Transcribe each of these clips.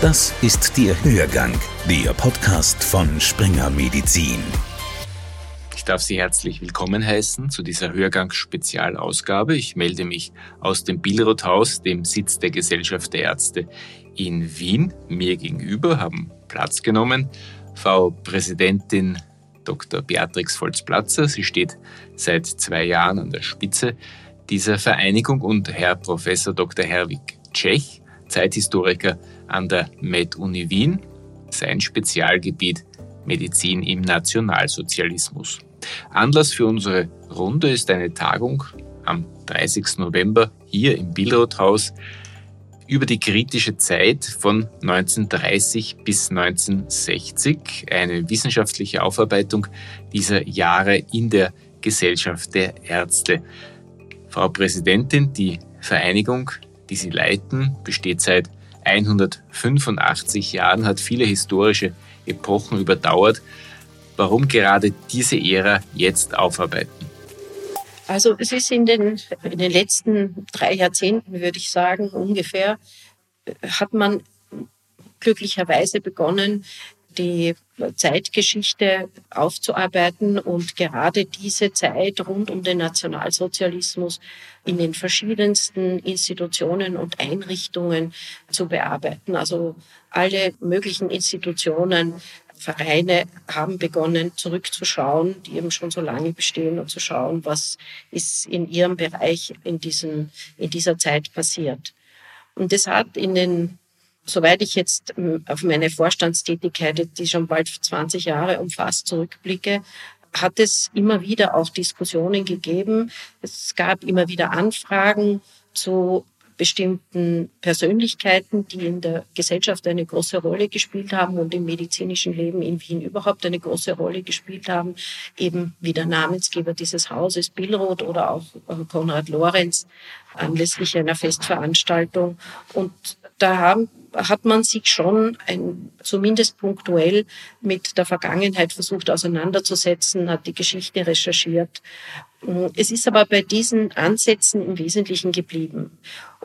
Das ist der Hörgang, der Podcast von Springer Medizin. Ich darf Sie herzlich willkommen heißen zu dieser Hörgang-Spezialausgabe. Ich melde mich aus dem Billroth-Haus, dem Sitz der Gesellschaft der Ärzte in Wien. Mir gegenüber haben Platz genommen Frau Präsidentin Dr. Beatrix Volz-Platzer. Sie steht seit zwei Jahren an der Spitze dieser Vereinigung und Herr Professor Dr. Herwig Tschech, Zeithistoriker an der Med-Uni Wien. Sein Spezialgebiet Medizin im Nationalsozialismus. Anlass für unsere Runde ist eine Tagung am 30. November hier im Billroth-Haus über die kritische Zeit von 1930 bis 1960, eine wissenschaftliche Aufarbeitung dieser Jahre in der Gesellschaft der Ärzte. Frau Präsidentin, die Vereinigung, die Sie leiten, besteht seit 185 Jahren, hat viele historische Epochen überdauert. Warum gerade diese Ära jetzt aufarbeiten? Also es ist in den, in den letzten drei Jahrzehnten, würde ich sagen, ungefähr, hat man glücklicherweise begonnen, die Zeitgeschichte aufzuarbeiten und gerade diese Zeit rund um den Nationalsozialismus in den verschiedensten Institutionen und Einrichtungen zu bearbeiten. Also alle möglichen Institutionen Vereine haben begonnen, zurückzuschauen, die eben schon so lange bestehen und zu schauen, was ist in ihrem Bereich in, diesem, in dieser Zeit passiert. Und das hat in den, soweit ich jetzt ähm, auf meine Vorstandstätigkeit, die schon bald 20 Jahre umfasst, zurückblicke, hat es immer wieder auch Diskussionen gegeben. Es gab immer wieder Anfragen zu bestimmten Persönlichkeiten, die in der Gesellschaft eine große Rolle gespielt haben und im medizinischen Leben in Wien überhaupt eine große Rolle gespielt haben, eben wie der Namensgeber dieses Hauses Billroth oder auch äh, Konrad Lorenz anlässlich einer Festveranstaltung. Und da haben hat man sich schon ein, zumindest punktuell mit der Vergangenheit versucht auseinanderzusetzen, hat die Geschichte recherchiert. Es ist aber bei diesen Ansätzen im Wesentlichen geblieben.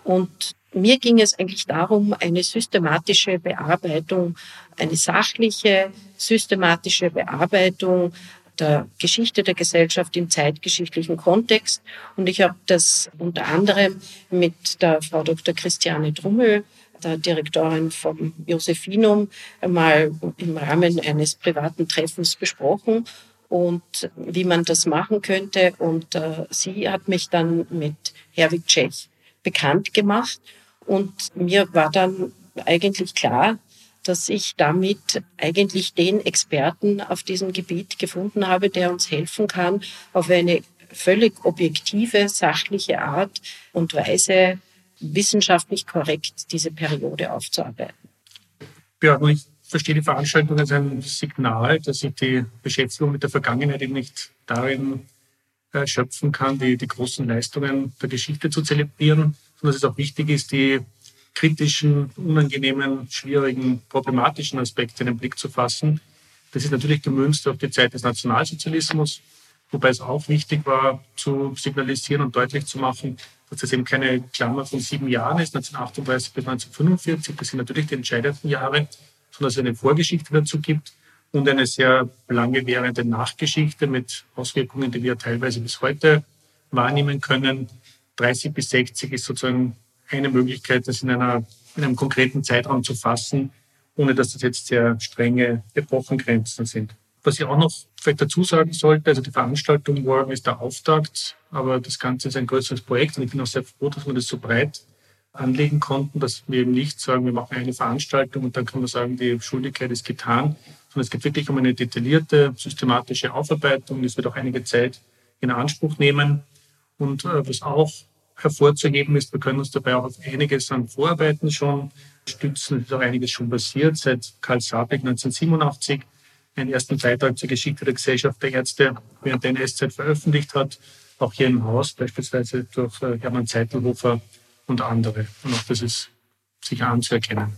Und mir ging es eigentlich darum, eine systematische Bearbeitung, eine sachliche, systematische Bearbeitung der Geschichte der Gesellschaft im zeitgeschichtlichen Kontext. Und ich habe das unter anderem mit der Frau Dr. Christiane Drummel, der Direktorin vom Josephinum, mal im Rahmen eines privaten Treffens besprochen und wie man das machen könnte. Und äh, sie hat mich dann mit Herwig Tschech bekannt gemacht. Und mir war dann eigentlich klar, dass ich damit eigentlich den Experten auf diesem Gebiet gefunden habe, der uns helfen kann, auf eine völlig objektive, sachliche Art und Weise wissenschaftlich korrekt diese Periode aufzuarbeiten. Ja, ich verstehe die Veranstaltung als ein Signal, dass ich die Beschäftigung mit der Vergangenheit eben nicht darin äh, schöpfen kann, die, die großen Leistungen der Geschichte zu zelebrieren, sondern dass es auch wichtig ist, die kritischen, unangenehmen, schwierigen, problematischen Aspekte in den Blick zu fassen. Das ist natürlich gemünzt auf die Zeit des Nationalsozialismus, wobei es auch wichtig war, zu signalisieren und deutlich zu machen, dass das eben keine Klammer von sieben Jahren ist, 1938 bis 1945. Das sind natürlich die entscheidenden Jahre, sondern es eine Vorgeschichte dazu gibt und eine sehr lange währende Nachgeschichte mit Auswirkungen, die wir teilweise bis heute wahrnehmen können. 30 bis 60 ist sozusagen eine Möglichkeit, das in, einer, in einem konkreten Zeitraum zu fassen, ohne dass das jetzt sehr strenge Epochengrenzen sind. Was ich auch noch vielleicht dazu sagen sollte, also die Veranstaltung morgen ist der Auftakt, aber das Ganze ist ein größeres Projekt und ich bin auch sehr froh, dass wir das so breit anlegen konnten, dass wir eben nicht sagen, wir machen eine Veranstaltung und dann kann man sagen, die Schuldigkeit ist getan, sondern es geht wirklich um eine detaillierte, systematische Aufarbeitung. Es wird auch einige Zeit in Anspruch nehmen. Und äh, was auch hervorzuheben ist, wir können uns dabei auch auf einiges an Vorarbeiten schon stützen. Es ist auch einiges schon passiert. Seit Karl Sabeck 1987 einen ersten Beitrag zur Geschichte der Gesellschaft der Ärzte während der NS-Zeit veröffentlicht hat. Auch hier im Haus, beispielsweise durch äh, Hermann Zeitelhofer und andere. Und auch das ist sicher anzuerkennen.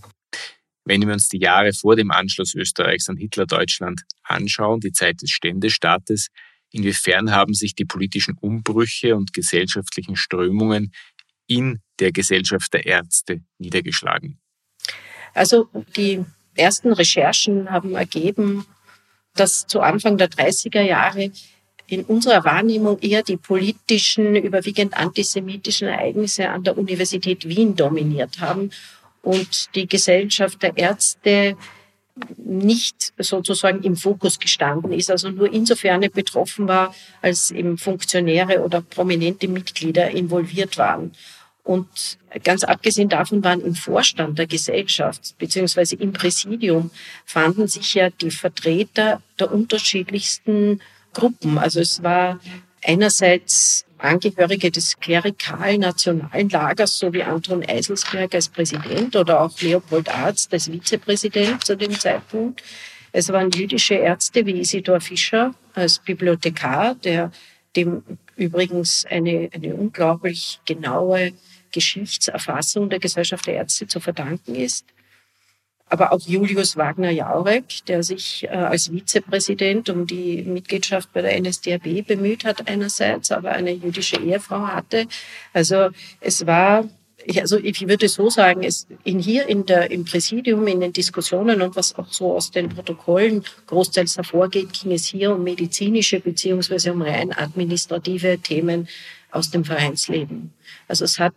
Wenn wir uns die Jahre vor dem Anschluss Österreichs an Hitler-Deutschland anschauen, die Zeit des Ständestaates, inwiefern haben sich die politischen Umbrüche und gesellschaftlichen Strömungen in der Gesellschaft der Ärzte niedergeschlagen? Also die ersten Recherchen haben ergeben, dass zu Anfang der 30er Jahre in unserer Wahrnehmung eher die politischen, überwiegend antisemitischen Ereignisse an der Universität Wien dominiert haben und die Gesellschaft der Ärzte nicht sozusagen im Fokus gestanden ist, also nur insofern betroffen war, als eben Funktionäre oder prominente Mitglieder involviert waren. Und ganz abgesehen davon waren im Vorstand der Gesellschaft beziehungsweise im Präsidium fanden sich ja die Vertreter der unterschiedlichsten Gruppen. Also es war einerseits Angehörige des klerikalen nationalen Lagers, so wie Anton Eiselsberg als Präsident oder auch Leopold Arzt als Vizepräsident zu dem Zeitpunkt. Es waren jüdische Ärzte wie Isidor Fischer als Bibliothekar, der dem übrigens eine, eine unglaublich genaue Geschichtserfassung der Gesellschaft der Ärzte zu verdanken ist aber auch Julius Wagner-Jaurek, der sich äh, als Vizepräsident um die Mitgliedschaft bei der NSDAP bemüht hat einerseits, aber eine jüdische Ehefrau hatte. Also es war, also ich würde so sagen, es in hier in der, im Präsidium, in den Diskussionen und was auch so aus den Protokollen großteils hervorgeht, ging es hier um medizinische beziehungsweise um rein administrative Themen aus dem Vereinsleben. Also es hat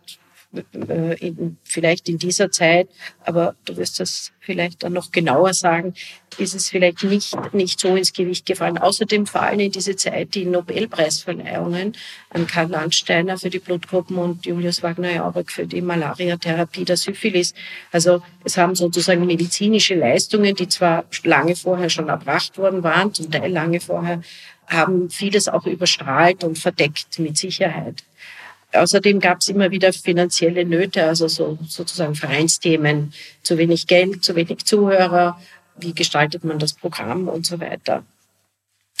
in, vielleicht in dieser Zeit, aber du wirst das vielleicht dann noch genauer sagen, ist es vielleicht nicht, nicht so ins Gewicht gefallen. Außerdem fallen in diese Zeit die Nobelpreisverleihungen an Karl Landsteiner für die Blutgruppen und Julius Wagner-Jauregg für die Malaria-Therapie der Syphilis. Also es haben sozusagen medizinische Leistungen, die zwar lange vorher schon erbracht worden waren, zum Teil lange vorher, haben vieles auch überstrahlt und verdeckt mit Sicherheit. Außerdem gab es immer wieder finanzielle Nöte, also so, sozusagen Vereinsthemen, zu wenig Geld, zu wenig Zuhörer, wie gestaltet man das Programm und so weiter.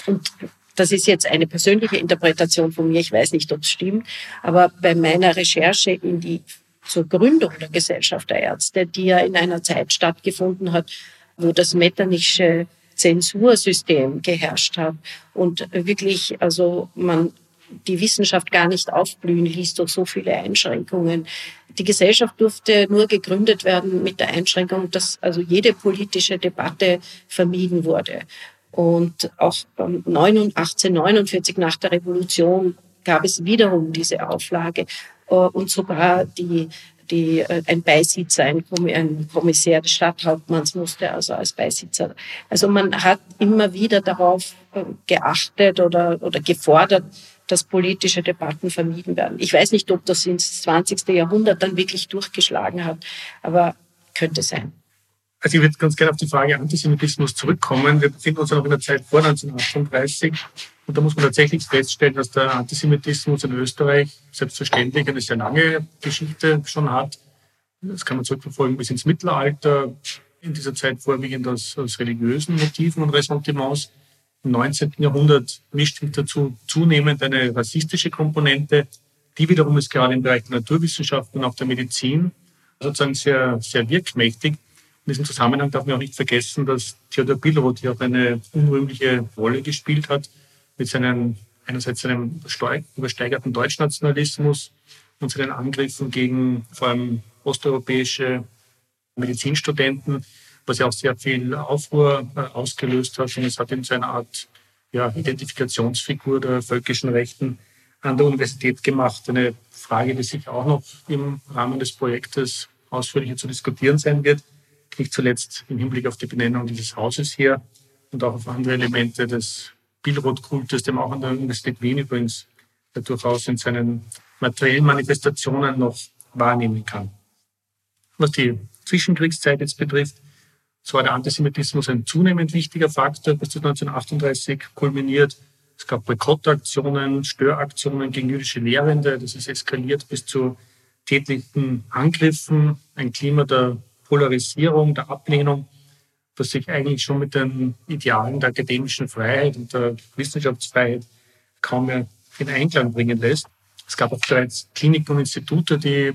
Und das ist jetzt eine persönliche Interpretation von mir, ich weiß nicht, ob es stimmt, aber bei meiner Recherche in die zur Gründung der Gesellschaft der Ärzte, die ja in einer Zeit stattgefunden hat, wo das metternische Zensursystem geherrscht hat und wirklich, also man die Wissenschaft gar nicht aufblühen ließ durch so viele Einschränkungen. Die Gesellschaft durfte nur gegründet werden mit der Einschränkung, dass also jede politische Debatte vermieden wurde. Und auch 1849 nach der Revolution gab es wiederum diese Auflage äh, und sogar die die, äh, ein Beisitzer, ein, Kommissär des Stadthauptmanns musste also als Beisitzer. Also man hat immer wieder darauf äh, geachtet oder, oder gefordert, dass politische Debatten vermieden werden. Ich weiß nicht, ob das ins 20. Jahrhundert dann wirklich durchgeschlagen hat, aber könnte sein. Also ich würde ganz gerne auf die Frage Antisemitismus zurückkommen. Wir befinden uns ja noch in der Zeit vor 1938 und da muss man tatsächlich feststellen, dass der Antisemitismus in Österreich selbstverständlich eine sehr lange Geschichte schon hat. Das kann man zurückverfolgen bis ins Mittelalter, in dieser Zeit vorwiegend aus, aus religiösen Motiven und Ressentiments. Im 19. Jahrhundert mischt sich dazu zunehmend eine rassistische Komponente. Die wiederum ist gerade im Bereich der Naturwissenschaften und auch der Medizin sozusagen sehr, sehr wirkmächtig. In diesem Zusammenhang darf man auch nicht vergessen, dass Theodor Billroth hier auch eine unrühmliche Rolle gespielt hat mit seinem einerseits seinem übersteigerten Deutschnationalismus und seinen Angriffen gegen vor allem osteuropäische Medizinstudenten, was ja auch sehr viel Aufruhr äh, ausgelöst hat. Und es hat ihn zu einer Art ja, Identifikationsfigur der völkischen Rechten an der Universität gemacht. Eine Frage, die sich auch noch im Rahmen des Projektes ausführlicher zu diskutieren sein wird. Nicht zuletzt im Hinblick auf die Benennung dieses Hauses hier und auch auf andere Elemente des Billroth-Kultes, den man auch an der Universität Wien übrigens durchaus in seinen materiellen Manifestationen noch wahrnehmen kann. Was die Zwischenkriegszeit jetzt betrifft, so war der Antisemitismus ein zunehmend wichtiger Faktor, bis 1938 kulminiert. Es gab Boykottaktionen, Störaktionen gegen jüdische Lehrende. Das ist eskaliert bis zu tätlichen Angriffen. Ein Klima der Polarisierung, der Ablehnung, das sich eigentlich schon mit den Idealen der akademischen Freiheit und der Wissenschaftsfreiheit kaum mehr in Einklang bringen lässt. Es gab auch bereits Kliniken und Institute, die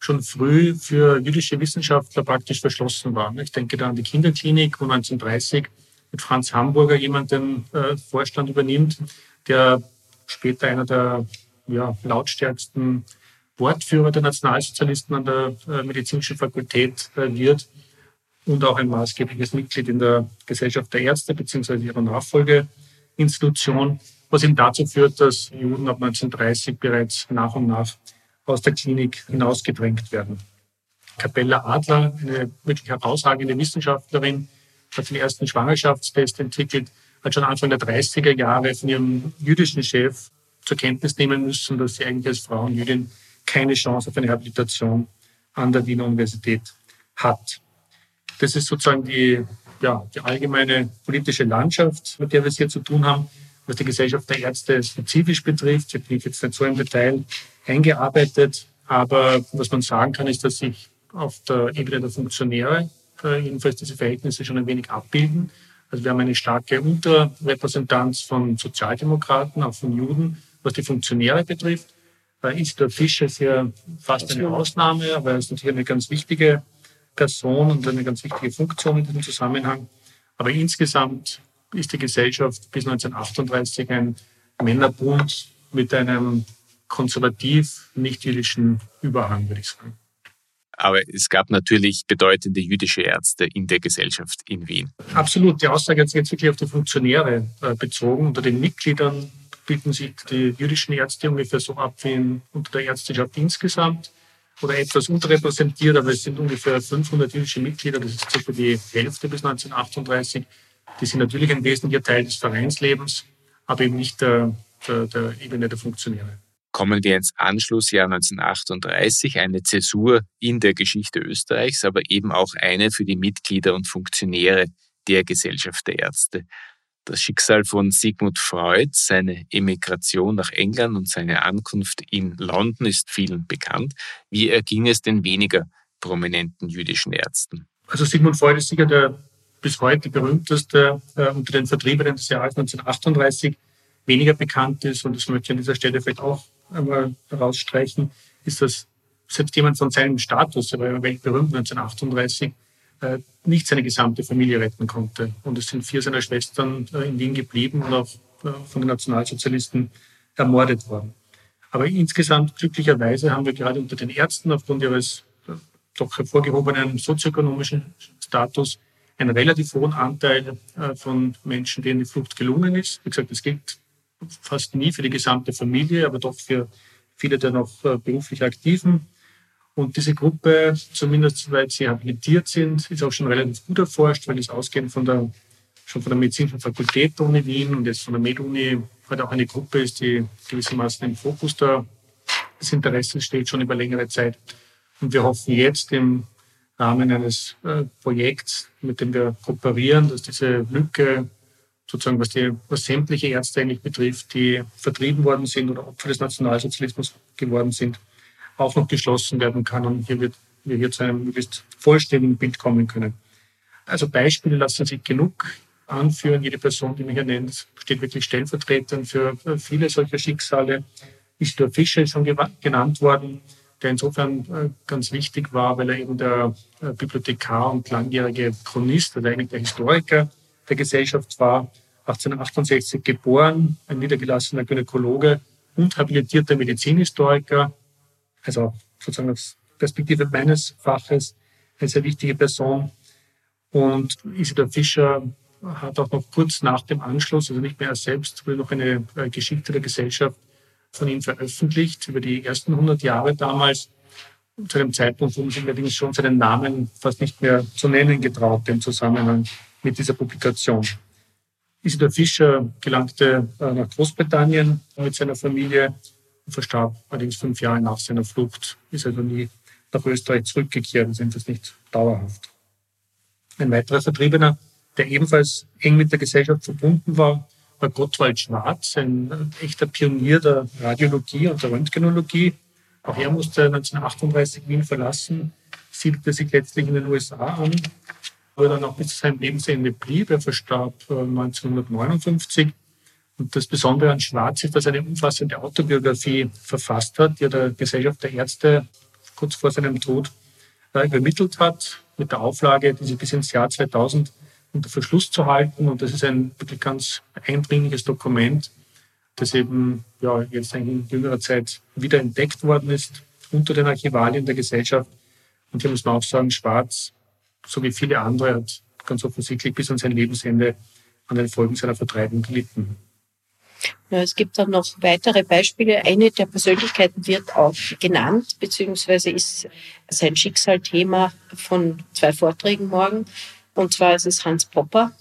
schon früh für jüdische Wissenschaftler praktisch verschlossen waren. Ich denke da an die Kinderklinik, wo 1930 mit Franz Hamburger jemand den äh, Vorstand übernimmt, der später einer der ja, lautstärksten Wortführer der Nationalsozialisten an der äh, medizinischen Fakultät äh, wird. und auch ein maßgebliches Mitglied in der Gesellschaft der Ärzte bzw. ihrer Nachfolgeinstitution, was eben dazu führt, dass Juden ab 1930 bereits nach und nach aus der Klinik hinausgedrängt werden. Capella Adler, eine wirklich herausragende Wissenschaftlerin, hat den ersten Schwangerschaftstest entwickelt, hat schon Anfang der 30er Jahre von ihrem jüdischen Chef zur Kenntnis nehmen müssen, dass sie eigentlich als Frau und Jüdin keine Chance auf eine Habilitation an der Wiener Universität hat. Das ist sozusagen die, ja, die allgemeine politische Landschaft, mit der wir es hier zu tun haben, was die Gesellschaft der Ärzte spezifisch betrifft. Ich bin jetzt nicht so im Detail eingearbeitet, aber was man sagen kann, ist, dass sich auf der Ebene der Funktionäre äh, jedenfalls diese Verhältnisse schon ein wenig abbilden. Also wir haben eine starke Unterrepräsentanz von Sozialdemokraten, auch von Juden, was die Funktionäre betrifft. Äh, Isidor Fischer ist ja fast eine Ausnahme, aber er ist natürlich eine ganz wichtige Person und eine ganz wichtige Funktion in diesem Zusammenhang. Aber insgesamt ist die Gesellschaft bis 1938 ein Männerbund mit einem konservativ nicht-jüdischen Überhang, würde ich sagen. Aber es gab natürlich bedeutende jüdische Ärzte in der Gesellschaft in Wien. Absolut. Die Aussage hat sich jetzt wirklich auf die Funktionäre äh, bezogen. Unter den Mitgliedern bilden sich die jüdischen Ärzte ungefähr so ab wie unter der Ärzteschaft insgesamt oder etwas unterrepräsentiert, aber es sind ungefähr 500 jüdische Mitglieder, das ist circa die Hälfte bis 1938. Die sind natürlich ein wesentlicher Teil des Vereinslebens, aber eben nicht der, der, der Ebene der Funktionäre kommen wir ins Anschlussjahr 1938, eine Zäsur in der Geschichte Österreichs, aber eben auch eine für die Mitglieder und Funktionäre der Gesellschaft der Ärzte. Das Schicksal von Sigmund Freud, seine Emigration nach England und seine Ankunft in London ist vielen bekannt. Wie erging es den weniger prominenten jüdischen Ärzten? Also Sigmund Freud ist sicher der bis heute berühmteste äh, unter den Vertriebenen des Jahres 1938 weniger bekannt ist, und das möchte ich an dieser Stelle vielleicht auch einmal herausstreichen, ist, dass selbst jemand von seinem Status, er war ja weltberühmt 1938, äh, nicht seine gesamte Familie retten konnte. Und es sind vier seiner Schwestern äh, in Wien geblieben und auch äh, von den Nationalsozialisten ermordet worden. Aber insgesamt glücklicherweise haben wir gerade unter den Ärzten aufgrund ihres doch hervorgehobenen sozioökonomischen Status einen relativ hohen Anteil von Menschen, denen die Flucht gelungen ist. Wie gesagt, es gilt fast nie für die gesamte Familie, aber doch für viele der noch äh, beruflich Aktiven. Und diese Gruppe, zumindest soweit sie habilitiert sind, ist auch schon relativ gut erforscht, weil es ausgehend von der, schon von der medizinischen Fakultät der Uni Wien und jetzt von der MedUni halt auch eine Gruppe ist, die gewissermaßen im Fokus des Interesses steht, schon über längere Zeit. Und wir hoffen jetzt im Rahmen eines äh, Projekts, mit dem wir kooperieren, dass diese Lücke sozusagen was, die, was sämtliche Ärzte eigentlich betrifft, die vertrieben worden sind oder Opfer des Nationalsozialismus geworden sind, auch noch geschlossen werden kann und hier wird, wir hier zu einem möglichst vollständigen Bild kommen können. Also Beispiele lassen sich genug anführen. Jede Person, die mich hier nennt, steht wirklich stellvertretend für viele solcher Schicksale. Isidor Fischer ist schon genannt worden, der insofern äh, ganz wichtig war, weil er eben der äh, Bibliothekar und langjährige Chronist oder eigentlich der Historiker der Gesellschaft war, 1868 geboren, ein niedergelassener Gynäkologe und habilitierter Medizinhistoriker, also sozusagen aus Perspektive meines Faches eine sehr wichtige Person. Und Isidor Fischer hat auch noch kurz nach dem Anschluss, also nicht mehr er selbst, noch eine äh, Geschichte der Gesellschaft von ihm veröffentlicht über die ersten 100 Jahre damals. Zu einem Zeitpunkt, wo man sich allerdings schon seinen Namen fast nicht mehr zu nennen getraut im Zusammenhang mit dieser Publikation. Isidor Fischer gelangte äh, nach Großbritannien mit seiner Familie und verstarb allerdings fünf Jahre nach seiner Flucht, ist also nie nach Österreich zurückgekehrt, ist jedenfalls nicht dauerhaft. Ein weiterer Vertriebener, der ebenfalls eng mit der Gesellschaft verbunden war, war Gottwald Schwarz, ein echter Pionier der Radiologie und der Röntgenologie. Auch er musste 1938 Wien verlassen, siedelte sich letztlich in den USA an wo er dann auch bis zu seinem Lebensende blieb. Er verstarb 1959. Äh, Und das Besondere an Schwarz ist, dass er eine umfassende Autobiografie verfasst hat, die er der Gesellschaft der Ärzte kurz vor seinem Tod äh, übermittelt hat, mit der Auflage, diese bis ins Jahr 2000 unter Verschluss zu halten. Und das ist ein wirklich ganz eindringliches Dokument, das eben ja, jetzt in jüngerer Zeit wieder entdeckt worden ist unter den Archivalien der Gesellschaft. Und hier muss man auch sagen, Schwarz so wie viele andere hat ganz offensichtlich bis an sein Lebensende an den Folgen seiner Vertreibung gelitten. Ja, es gibt dann noch weitere Beispiele. Eine der Persönlichkeiten wird auch genannt, beziehungsweise ist sein Schicksal Thema von zwei Vorträgen morgen. Und zwar ist es Hans Popper.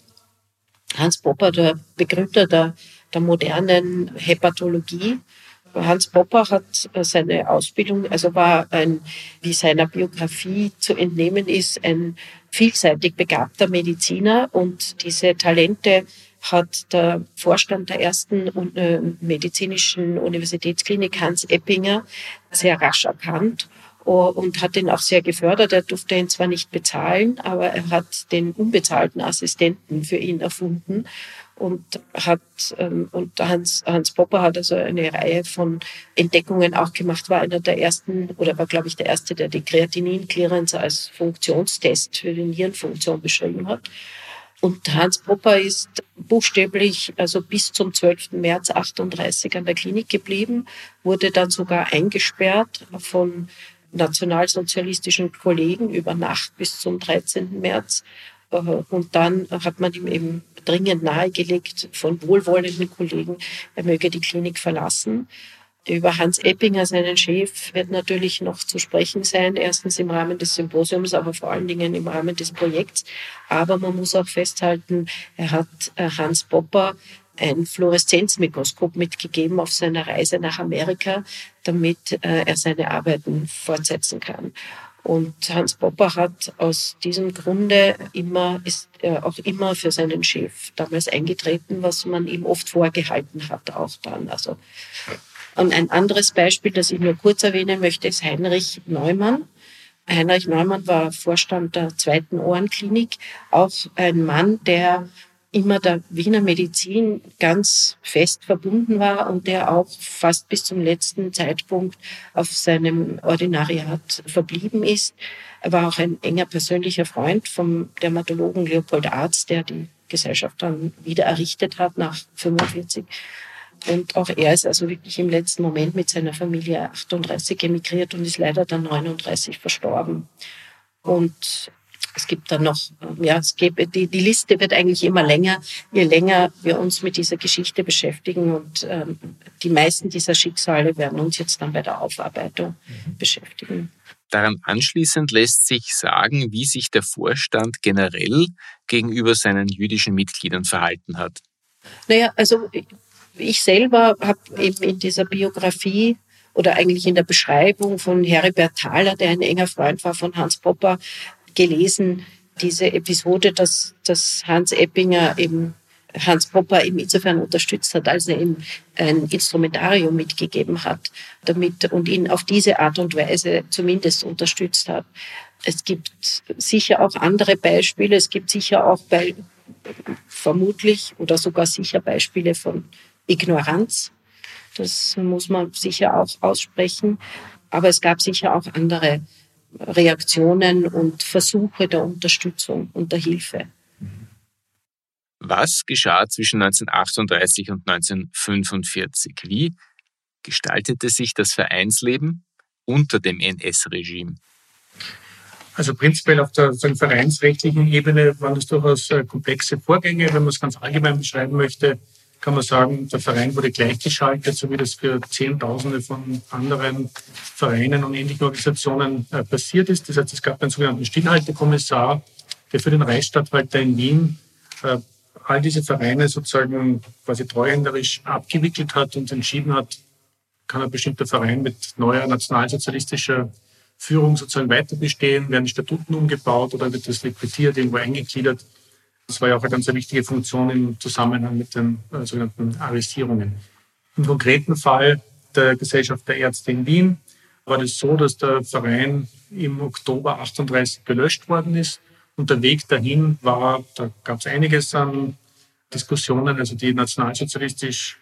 Hans Popper, der Begründer der, der modernen Hepatologie. Hans Popper hat seine Ausbildung, also war ein, wie seiner Biografie zu entnehmen ist, ein vielseitig begabter Mediziner und diese Talente hat der Vorstand der ersten äh, medizinischen Universitätsklinik Hans Eppinger sehr rasch erkannt und hat ihn auch sehr gefördert. Er durfte ihn zwar nicht bezahlen, aber er hat den unbezahlten Assistenten für ihn erfunden und hat ähm, und Hans Hans Popper hat also eine Reihe von Entdeckungen auch gemacht, war einer der ersten oder war glaube ich der erste, der die Kreatinin-Clearance als Funktionstest für die Nierenfunktion beschrieben hat. Und Hans Popper ist buchstäblich also bis zum 12. März 38 an der Klinik geblieben, wurde dann sogar eingesperrt von nationalsozialistischen Kollegen über Nacht bis zum 13. März. Äh, und dann hat man ihm eben dringend nahegelegt von wohlwollenden Kollegen, er möge die Klinik verlassen. Über Hans Eppinger, seinen Chef, wird natürlich noch zu sprechen sein. Erstens im Rahmen des Symposiums, aber vor allen Dingen im Rahmen des Projekts. Aber man muss auch festhalten, er hat äh, Hans Popper ein Fluoreszenzmikroskop mitgegeben auf seiner Reise nach Amerika, damit äh, er seine Arbeiten fortsetzen kann. Und Hans Popper hat aus diesem Grunde immer, ist er auch immer für seinen Chef damals eingetreten, was man ihm oft vorgehalten hat, auch dann. Also und ein anderes Beispiel, das ich nur kurz erwähnen möchte, ist Heinrich Neumann. Heinrich Neumann war Vorstand der zweiten Ohrenklinik, auch ein Mann, der immer der Wiener Medizin ganz fest verbunden war und der auch fast bis zum letzten Zeitpunkt auf seinem Ordinariat verblieben ist. Er war auch ein enger persönlicher Freund vom Dermatologen Leopold Arzt, der die Gesellschaft dann wieder errichtet hat nach 45. Und auch er ist also wirklich im letzten Moment mit seiner Familie 38 emigriert und ist leider dann 39 verstorben. Und es gibt dann noch, ja, es gibt, die, die Liste wird eigentlich immer länger, je länger wir uns mit dieser Geschichte beschäftigen. Und ähm, die meisten dieser Schicksale werden uns jetzt dann bei der Aufarbeitung mhm. beschäftigen. Daran anschließend lässt sich sagen, wie sich der Vorstand generell gegenüber seinen jüdischen Mitgliedern verhalten hat. Naja, also ich selber habe eben in dieser Biografie oder eigentlich in der Beschreibung von Heribert Thaler, der ein enger Freund war von Hans Popper, gelesen, diese Episode, dass, dass Hans Eppinger eben Hans Popper ihm insofern unterstützt hat, als er ihm ein Instrumentarium mitgegeben hat, damit und ihn auf diese Art und Weise zumindest unterstützt hat. Es gibt sicher auch andere Beispiele. Es gibt sicher auch bei, vermutlich oder sogar sicher Beispiele von Ignoranz. Das muss man sicher auch aussprechen. Aber es gab sicher auch andere Reaktionen und Versuche der Unterstützung und der Hilfe. Was geschah zwischen 1938 und 1945? Wie gestaltete sich das Vereinsleben unter dem NS-Regime? Also prinzipiell auf der vereinsrechtlichen Ebene waren das durchaus äh, komplexe Vorgänge, wenn man es ganz allgemein beschreiben möchte kann man sagen, der Verein wurde gleichgeschaltet, so wie das für Zehntausende von anderen Vereinen und ähnlichen Organisationen äh, passiert ist. Das heißt, es gab einen sogenannten Stillhaltekommissar, der für den Reichsstatthalter in Wien äh, all diese Vereine sozusagen quasi treuhänderisch abgewickelt hat und entschieden hat, kann ein bestimmter Verein mit neuer nationalsozialistischer Führung sozusagen weiter bestehen, werden Statuten umgebaut oder wird das liquidiert, irgendwo eingegliedert. Das war ja auch eine ganz wichtige Funktion im Zusammenhang mit den äh, sogenannten Arrestierungen. Im konkreten Fall der Gesellschaft der Ärzte in Wien war das so, dass der Verein im Oktober 38 gelöscht worden ist. Und der Weg dahin war, da gab es einiges an Diskussionen. Also die nationalsozialistisch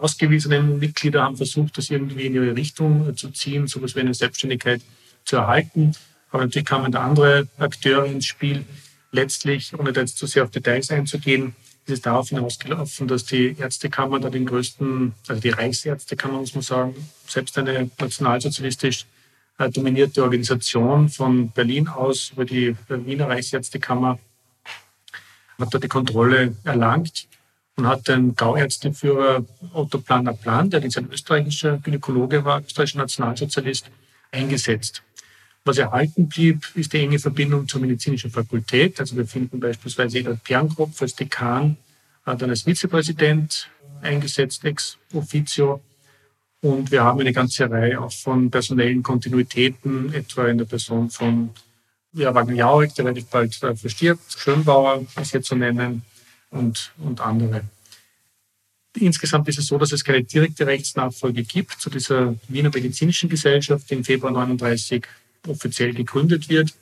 ausgewiesenen Mitglieder haben versucht, das irgendwie in ihre Richtung zu ziehen, sowas wie eine Selbstständigkeit zu erhalten. Aber natürlich kamen da andere Akteure ins Spiel, letztlich, ohne da jetzt zu sehr auf Details einzugehen, ist es darauf hinausgelaufen, dass die Ärztekammer da den größten, also die Reichsärztekammer, muss man sagen, selbst eine nationalsozialistisch äh, dominierte Organisation von Berlin aus über die Wiener Reichsärztekammer, hat dort die Kontrolle erlangt und hat den Gauärzteführer Otto Planer Plan, der ein österreichischer Gynäkologe war, österreichischer Nationalsozialist, eingesetzt. Was erhalten blieb, ist die enge Verbindung zur medizinischen Fakultät. Also wir finden beispielsweise Edward Pernkopf als Dekan, dann als Vizepräsident eingesetzt, ex officio. Und wir haben eine ganze Reihe auch von personellen Kontinuitäten, etwa in der Person von ja, Wagner Jauregg, der relativ bald äh, verstirbt, Schönbauer ist hier zu nennen und, und andere. Insgesamt ist es so, dass es keine direkte Rechtsnachfolge gibt zu dieser Wiener Medizinischen Gesellschaft, die im Februar 39 offiziell gegründet wird.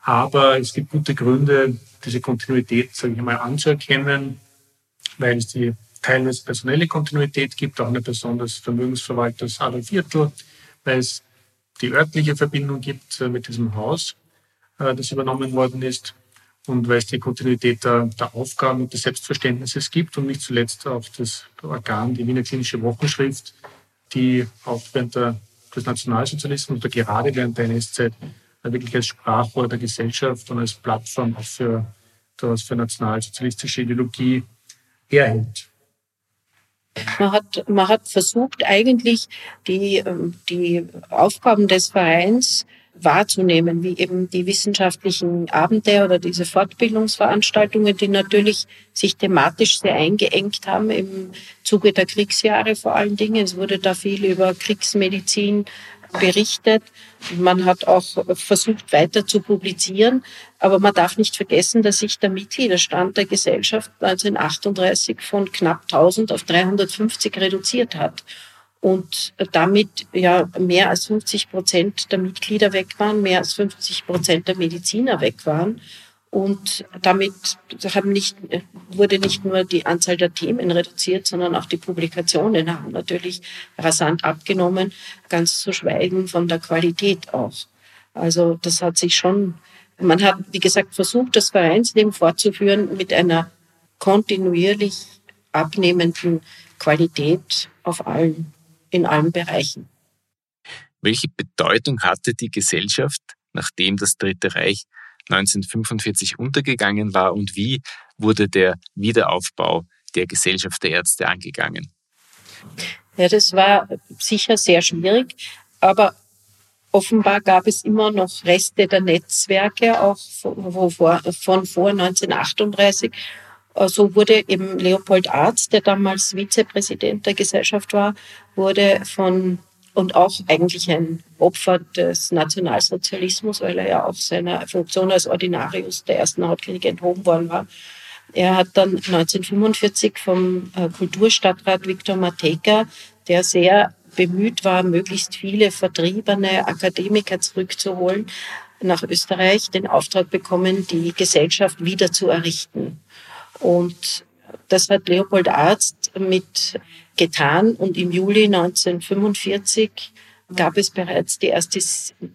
Aber es gibt gute Gründe, diese Kontinuität, sage ich mal, anzuerkennen, weil es die teilweise personelle Kontinuität gibt, auch eine Person des Vermögensverwalters Adolf Viertel, weil es die örtliche Verbindung gibt äh, mit diesem Haus, äh, das übernommen worden ist und weil es die Kontinuität der, der Aufgaben und des Selbstverständnisses gibt und nicht zuletzt auch das Organ, die Wiener Klinische Wochenschrift, die auch während der, des Nationalsozialismus oder gerade während der NS-Zeit wirklich als Sprachrohr der Gesellschaft und als Plattform auch für, für nationalsozialistische Ideologie herhält. Man hat, man hat versucht, eigentlich die, ähm, die Aufgaben des Vereins wahrzunehmen, wie eben die wissenschaftlichen Abende oder diese Fortbildungsveranstaltungen, die natürlich sich thematisch sehr eingeengt haben im Zuge der Kriegsjahre vor allen Dingen. Es wurde da viel über Kriegsmedizin berichtet. Man hat auch versucht, weiter zu publizieren. Aber man darf nicht vergessen, dass sich der Mitgliederstand der Gesellschaft 1938 von knapp 1000 auf 350 reduziert hat. Und damit ja mehr als 50 Prozent der Mitglieder weg waren, mehr als 50 Prozent der Mediziner weg waren. Und damit haben nicht, wurde nicht nur die Anzahl der Themen reduziert, sondern auch die Publikationen haben natürlich rasant abgenommen, ganz zu schweigen von der Qualität auch. Also das hat sich schon, man hat, wie gesagt, versucht, das Vereinsleben fortzuführen mit einer kontinuierlich abnehmenden Qualität auf allen, in allen Bereichen. Welche Bedeutung hatte die Gesellschaft, nachdem das Dritte Reich 1945 untergegangen war und wie wurde der Wiederaufbau der Gesellschaft der Ärzte angegangen? Ja, das war sicher sehr schwierig, aber offenbar gab es immer noch Reste der Netzwerke, auch von, von vor 1938. So wurde eben Leopold Arzt, der damals Vizepräsident der Gesellschaft war, wurde von und auch eigentlich ein Opfer des Nationalsozialismus, weil er ja auch seiner Funktion als Ordinarius der ersten Hauptklinik enthoben worden war. Er hat dann 1945 vom äh, Kulturstadtrat Viktor Matejka, der sehr bemüht war, möglichst viele vertriebene Akademiker zurückzuholen, nach Österreich den Auftrag bekommen, die Gesellschaft wieder zu errichten. Und das hat Leopold Arzt mit getan und im Juli 1945 gab es bereits die erste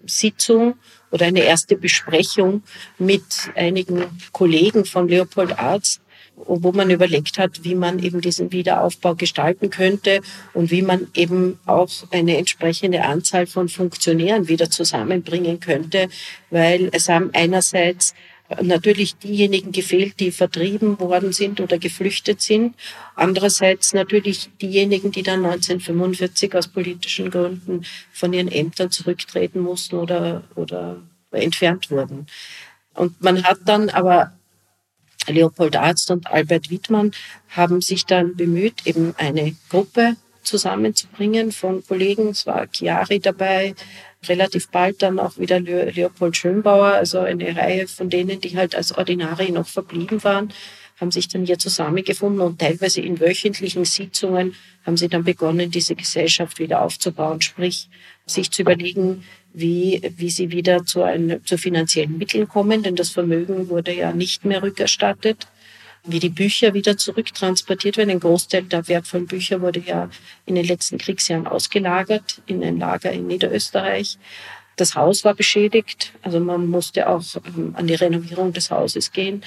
Sitzung oder eine erste Besprechung mit einigen Kollegen von Leopold Arzt, wo man überlegt hat, wie man eben diesen Wiederaufbau gestalten könnte und wie man eben auch eine entsprechende Anzahl von Funktionären wieder zusammenbringen könnte, weil es haben einerseits natürlich diejenigen gefehlt, die vertrieben worden sind oder geflüchtet sind. Andererseits natürlich diejenigen, die dann 1945 aus politischen Gründen von ihren Ämtern zurücktreten mussten oder, oder entfernt wurden. Und man hat dann aber Leopold Arzt und Albert Wittmann haben sich dann bemüht, eben eine Gruppe zusammenzubringen von Kollegen. Es war Chiari dabei, relativ bald dann auch wieder Leopold Schönbauer, also eine Reihe von denen, die halt als Ordinari noch verblieben waren, haben sich dann hier zusammengefunden und teilweise in wöchentlichen Sitzungen haben sie dann begonnen, diese Gesellschaft wieder aufzubauen, sprich sich zu überlegen, wie, wie sie wieder zu, ein, zu finanziellen Mitteln kommen, denn das Vermögen wurde ja nicht mehr rückerstattet wie die Bücher wieder zurücktransportiert werden. Ein Großteil der wertvollen Bücher wurde ja in den letzten Kriegsjahren ausgelagert in ein Lager in Niederösterreich. Das Haus war beschädigt, also man musste auch ähm, an die Renovierung des Hauses gehen.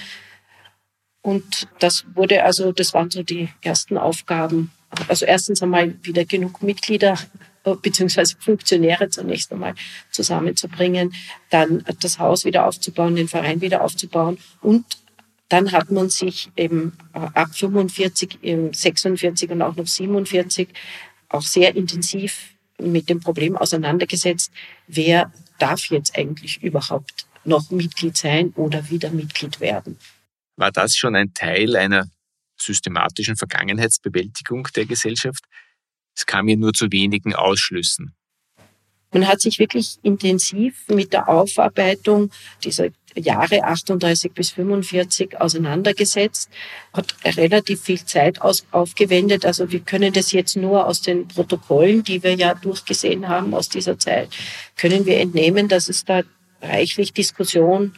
Und das wurde also, das waren so die ersten Aufgaben. Also erstens einmal wieder genug Mitglieder äh, beziehungsweise Funktionäre zunächst einmal zusammenzubringen, dann das Haus wieder aufzubauen, den Verein wieder aufzubauen und dann hat man sich eben äh, ab 45, 46 und auch noch 47 auch sehr intensiv mit dem Problem auseinandergesetzt, wer darf jetzt eigentlich überhaupt noch Mitglied sein oder wieder Mitglied werden. War das schon ein Teil einer systematischen Vergangenheitsbewältigung der Gesellschaft? Es kam ja nur zu wenigen Ausschlüssen. Man hat sich wirklich intensiv mit der Aufarbeitung dieser Jahre 38 bis 45 auseinandergesetzt, hat relativ viel Zeit aus, aufgewendet. Also wir können das jetzt nur aus den Protokollen, die wir ja durchgesehen haben aus dieser Zeit, können wir entnehmen, dass es da reichlich Diskussion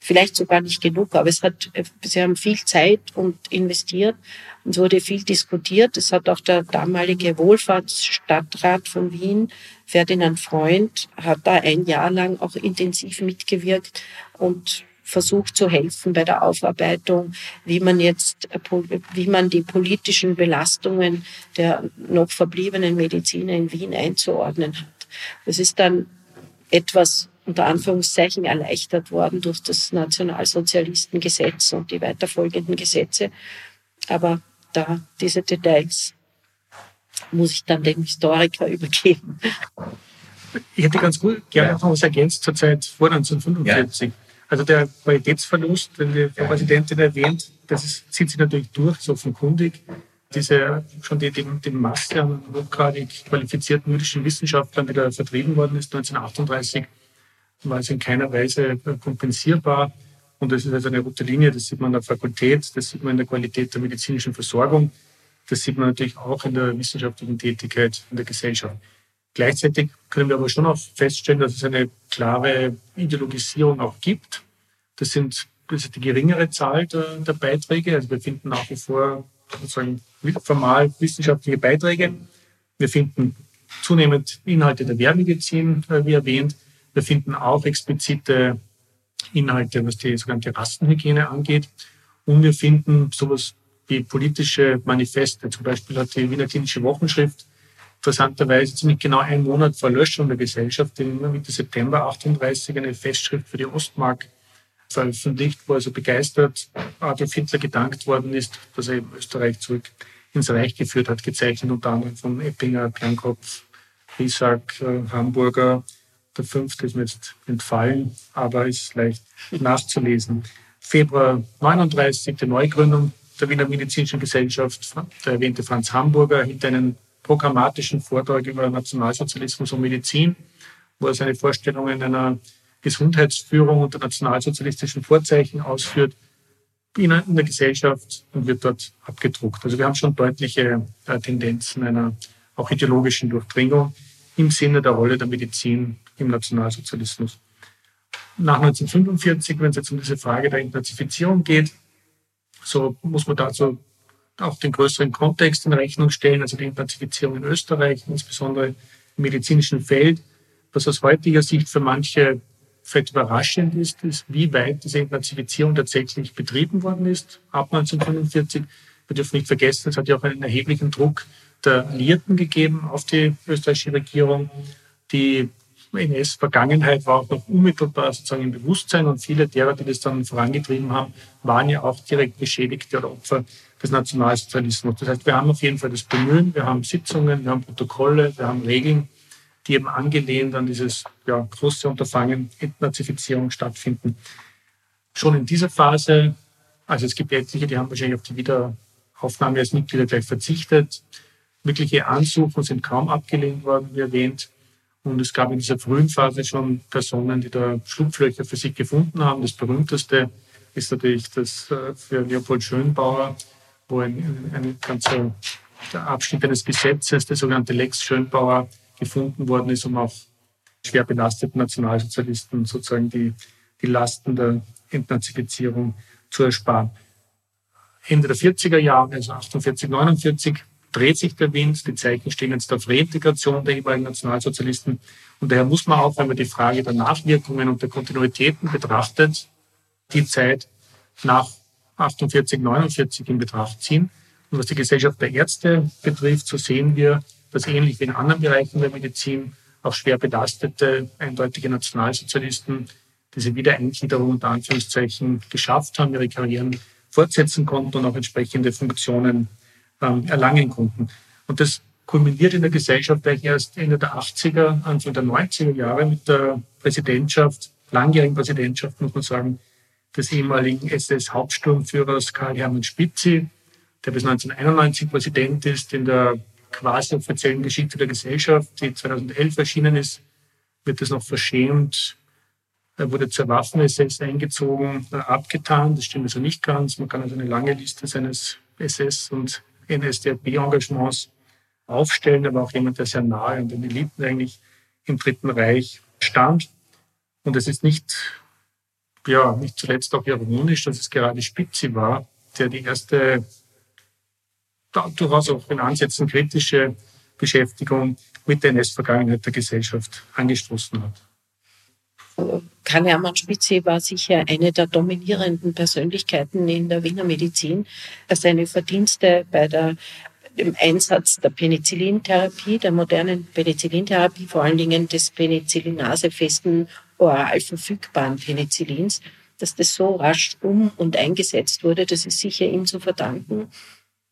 vielleicht sogar nicht genug, aber es hat, sie haben viel Zeit und investiert und es wurde viel diskutiert. Es hat auch der damalige Wohlfahrtsstadtrat von Wien, Ferdinand Freund, hat da ein Jahr lang auch intensiv mitgewirkt und versucht zu helfen bei der Aufarbeitung, wie man jetzt, wie man die politischen Belastungen der noch verbliebenen Mediziner in Wien einzuordnen hat. Das ist dann etwas unter Anführungszeichen erleichtert worden durch das Nationalsozialistengesetz und die weiterfolgenden Gesetze. Aber da diese Details muss ich dann dem Historiker übergeben. Ich hätte ganz gut gerne noch was ergänzt zur Zeit vor 1945. Ja. Also der Qualitätsverlust, den die Frau Präsidentin erwähnt, das ist, zieht sich natürlich durch, so offenkundig. Diese, schon die, die, die Masse an hochgradig qualifizierten jüdischen Wissenschaftlern, die da vertrieben worden ist 1938, war es in keiner Weise kompensierbar. Und das ist also eine rote Linie, das sieht man an der Fakultät, das sieht man in der Qualität der medizinischen Versorgung, das sieht man natürlich auch in der wissenschaftlichen Tätigkeit in der Gesellschaft. Gleichzeitig können wir aber schon auch feststellen, dass es eine klare Ideologisierung auch gibt. Das sind das ist die geringere Zahl der, der Beiträge. Also wir finden nach wie vor sozusagen formal wissenschaftliche Beiträge. Wir finden zunehmend Inhalte der Wehrmedizin, äh, wie erwähnt. Wir finden auch explizite Inhalte, was die sogenannte Rassenhygiene angeht. Und wir finden sowas wie politische Manifeste. Zum Beispiel hat die Wiener Klinische Wochenschrift interessanterweise ziemlich genau einen Monat vor Löschung der Gesellschaft, in Mitte September 38, eine Festschrift für die Ostmark veröffentlicht, wo also begeistert Adolf Hitler gedankt worden ist, dass er eben Österreich zurück ins Reich geführt hat, gezeichnet unter anderem von Eppinger, Plankopf, Riesack, äh, Hamburger, der fünfte ist mir jetzt entfallen, aber ist leicht nachzulesen. Februar 39, die Neugründung der Wiener Medizinischen Gesellschaft. Der erwähnte Franz Hamburger hielt einen programmatischen Vortrag über Nationalsozialismus und Medizin, wo er seine Vorstellungen einer Gesundheitsführung unter nationalsozialistischen Vorzeichen ausführt in der Gesellschaft und wird dort abgedruckt. Also wir haben schon deutliche äh, Tendenzen einer auch ideologischen Durchdringung im Sinne der Rolle der Medizin im Nationalsozialismus. Nach 1945, wenn es jetzt um diese Frage der Intensifizierung geht, so muss man dazu auch den größeren Kontext in Rechnung stellen, also die Intensifizierung in Österreich, insbesondere im medizinischen Feld. Was aus heutiger Sicht für manche vielleicht überraschend ist, ist, wie weit diese Intensifizierung tatsächlich betrieben worden ist ab 1945. Wir dürfen nicht vergessen, es hat ja auch einen erheblichen Druck der Alliierten gegeben auf die österreichische Regierung. Die NS-Vergangenheit war auch noch unmittelbar sozusagen im Bewusstsein und viele derer, die das dann vorangetrieben haben, waren ja auch direkt Beschädigte oder Opfer des Nationalsozialismus. Das heißt, wir haben auf jeden Fall das Bemühen, wir haben Sitzungen, wir haben Protokolle, wir haben Regeln, die eben angelehnt an dieses ja, große Unterfangen Entnazifizierung stattfinden. Schon in dieser Phase, also es gibt etliche, die haben wahrscheinlich auf die Wiederaufnahme als Mitglieder gleich verzichtet. Wirkliche Ansuchen sind kaum abgelehnt worden, wie erwähnt. Und es gab in dieser frühen Phase schon Personen, die da Schlupflöcher für sich gefunden haben. Das berühmteste ist natürlich das äh, für Leopold Schönbauer, wo ein, ein ganzer Abschnitt eines Gesetzes, der sogenannte Lex Schönbauer, gefunden worden ist, um auch schwer belasteten Nationalsozialisten sozusagen die, die Lasten der Entnazifizierung zu ersparen. Ende der 40er Jahre, also 48, 49, dreht sich der Wind. Die Zeichen stehen jetzt auf Reintegration der ehemaligen Nationalsozialisten. Und daher muss man auch, wenn man die Frage der Nachwirkungen und der Kontinuitäten betrachtet, die Zeit nach 48, 49 in Betracht ziehen. Und was die Gesellschaft der Ärzte betrifft, so sehen wir, dass ähnlich wie in anderen Bereichen der Medizin auch schwer belastete, eindeutige Nationalsozialisten diese Wiedereingliederung unter Anführungszeichen geschafft haben, ihre Karrieren fortsetzen konnten und auch entsprechende Funktionen ähm, erlangen konnten. Und das kulminiert in der Gesellschaft eigentlich erst Ende der 80er, Anfang der 90er Jahre mit der Präsidentschaft, langjährigen Präsidentschaft, muss man sagen, des ehemaligen SS-Hauptsturmführers Karl-Hermann Spitzi, der bis 1991 Präsident ist in der quasi offiziellen Geschichte der Gesellschaft, die 2011 erschienen ist, wird es noch verschämt. Er wurde zur Waffen-SS eingezogen, abgetan. Das stimmt also nicht ganz. Man kann also eine lange Liste seines SS- und NSDAP-Engagements aufstellen, aber auch jemand, der sehr nahe an den Eliten eigentlich im Dritten Reich stand. Und es ist nicht, ja, nicht zuletzt auch ironisch, dass es gerade Spitzi war, der die erste durchaus auch in Ansätzen kritische Beschäftigung mit der NS-Vergangenheit der Gesellschaft angestoßen hat. Karl Hermann Spitze war sicher eine der dominierenden Persönlichkeiten in der Wiener Medizin. Seine Verdienste bei der im Einsatz der Penicillintherapie, der modernen Penicillintherapie, vor allen Dingen des penicillinasefesten oral verfügbaren Penicillins, dass das so rasch um und eingesetzt wurde, das ist sicher ihm zu verdanken.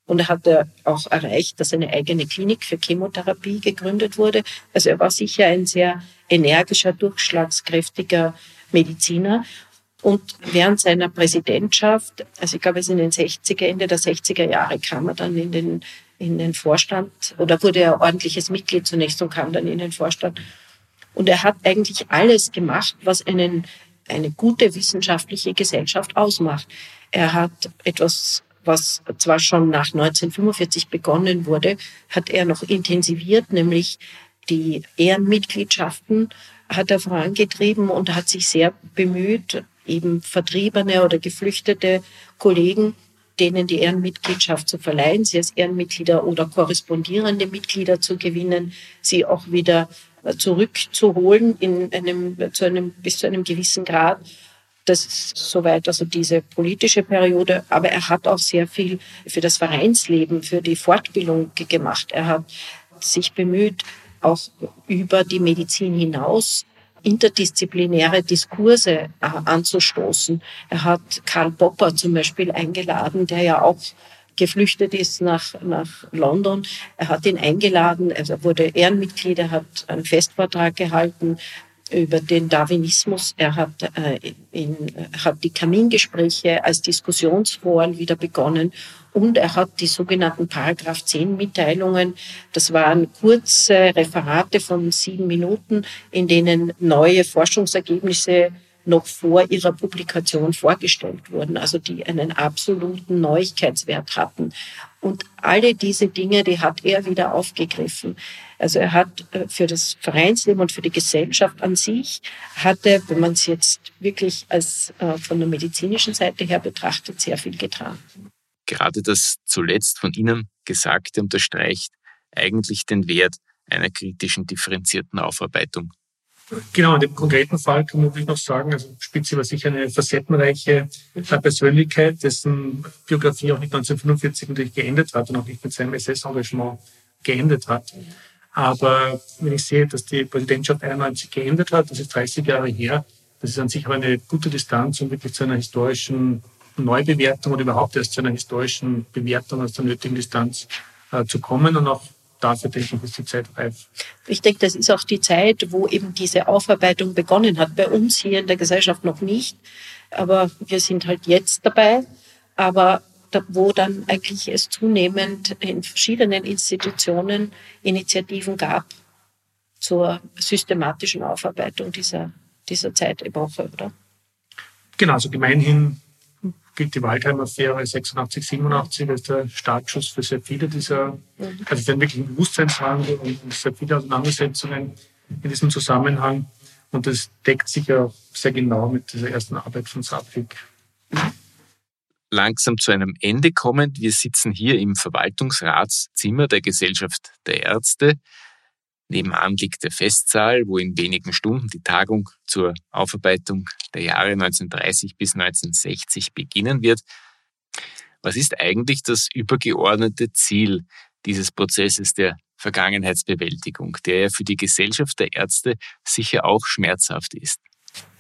Und er hat auch erreicht, dass eine eigene Klinik für Chemotherapie gegründet wurde. Also er war sicher ein sehr energischer, durchschlagskräftiger Mediziner. Und während seiner Präsidentschaft, also ich glaube, es in den 60er, Ende der 60er Jahre kam er dann in den, in den Vorstand oder wurde er ordentliches Mitglied zunächst und kam dann in den Vorstand. Und er hat eigentlich alles gemacht, was einen, eine gute wissenschaftliche Gesellschaft ausmacht. Er hat etwas was zwar schon nach 1945 begonnen wurde, hat er noch intensiviert, nämlich die Ehrenmitgliedschaften hat er vorangetrieben und hat sich sehr bemüht, eben vertriebene oder geflüchtete Kollegen, denen die Ehrenmitgliedschaft zu verleihen, sie als Ehrenmitglieder oder korrespondierende Mitglieder zu gewinnen, sie auch wieder zurückzuholen in einem, zu einem, bis zu einem gewissen Grad das ist soweit also diese politische Periode. Aber er hat auch sehr viel für das Vereinsleben, für die Fortbildung gemacht. Er hat sich bemüht, auch über die Medizin hinaus interdisziplinäre Diskurse äh, anzustoßen. Er hat Karl Popper zum Beispiel eingeladen, der ja auch geflüchtet ist nach, nach London. Er hat ihn eingeladen, er wurde Ehrenmitglied, er hat einen Festvortrag gehalten über den Darwinismus. Er hat, äh, in, hat die Kamingespräche als Diskussionsforen wieder begonnen und er hat die sogenannten Paragraph 10 Mitteilungen. Das waren kurze Referate von sieben Minuten, in denen neue Forschungsergebnisse noch vor ihrer Publikation vorgestellt wurden, also die einen absoluten Neuigkeitswert hatten. Und alle diese Dinge, die hat er wieder aufgegriffen. Also er hat äh, für das Vereinsleben und für die Gesellschaft an sich, hatte, wenn man es jetzt wirklich als äh, von der medizinischen Seite her betrachtet, sehr viel getan. Gerade das zuletzt von Ihnen Gesagte unterstreicht eigentlich den Wert einer kritischen, differenzierten Aufarbeitung. Genau, in dem konkreten Fall kann man natürlich noch sagen, also Spitze war sicher eine facettenreiche Persönlichkeit, dessen Biografie auch nicht 1945 natürlich geendet hat und auch nicht mit seinem SS-Engagement geendet hat. Aber wenn ich sehe, dass die Präsidentschaft 91 geendet hat, das ist 30 Jahre her, das ist an sich aber eine gute Distanz, um wirklich zu einer historischen Neubewertung oder überhaupt erst zu einer historischen Bewertung aus der nötigen Distanz äh, zu kommen und auch dafür denke ich, ist die Zeit reif. Ich denke, das ist auch die Zeit, wo eben diese Aufarbeitung begonnen hat. Bei uns hier in der Gesellschaft noch nicht, aber wir sind halt jetzt dabei. Aber wo dann eigentlich es zunehmend in verschiedenen Institutionen Initiativen gab zur systematischen Aufarbeitung dieser, dieser Zeitepoche, oder? Genau, also gemeinhin gilt die Waldheim-Affäre 86, 87 als der Startschuss für sehr viele dieser, mhm. also für einen wirklichen Bewusstseinswandel und sehr viele Auseinandersetzungen in diesem Zusammenhang. Und das deckt sich ja sehr genau mit dieser ersten Arbeit von Sapfik. Mhm langsam zu einem Ende kommend. Wir sitzen hier im Verwaltungsratszimmer der Gesellschaft der Ärzte. Nebenan liegt der Festsaal, wo in wenigen Stunden die Tagung zur Aufarbeitung der Jahre 1930 bis 1960 beginnen wird. Was ist eigentlich das übergeordnete Ziel dieses Prozesses der Vergangenheitsbewältigung, der ja für die Gesellschaft der Ärzte sicher auch schmerzhaft ist.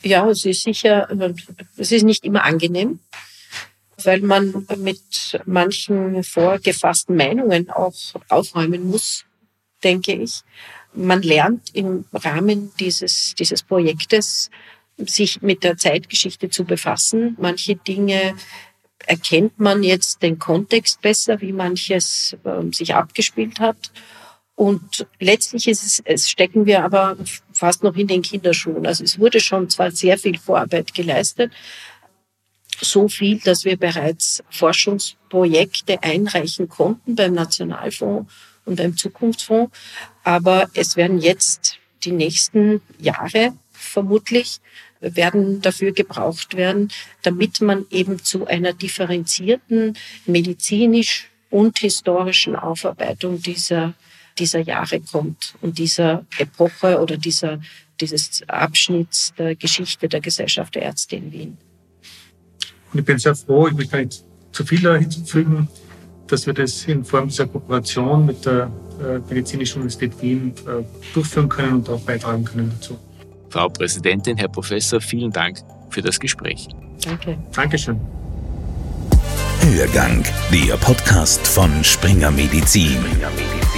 Ja, es ist sicher, es ist nicht immer angenehm, weil man mit manchen vorgefassten Meinungen auch aufräumen muss, denke ich. Man lernt im Rahmen dieses, dieses Projektes sich mit der Zeitgeschichte zu befassen. Manche Dinge erkennt man jetzt den Kontext besser, wie manches äh, sich abgespielt hat. Und letztlich ist es, es stecken wir aber fast noch in den Kinderschuhen. Also es wurde schon zwar sehr viel Vorarbeit geleistet, so viel, dass wir bereits Forschungsprojekte einreichen konnten beim Nationalfonds und beim Zukunftsfonds. Aber es werden jetzt die nächsten Jahre vermutlich werden dafür gebraucht werden, damit man eben zu einer differenzierten medizinisch und historischen Aufarbeitung dieser, dieser Jahre kommt und dieser Epoche oder dieser, dieses Abschnitts der Geschichte der Gesellschaft der Ärzte in Wien. Und ich bin sehr froh, ich möchte gar nicht zu viel hinzufügen, dass wir das in Form dieser Kooperation mit der äh, Medizinischen Universität Wien äh, durchführen können und auch beitragen können dazu. Frau Präsidentin, Herr Professor, vielen Dank für das Gespräch. Danke. Dankeschön. Hörgang, der Podcast von Springer Medizin. Springer Medizin.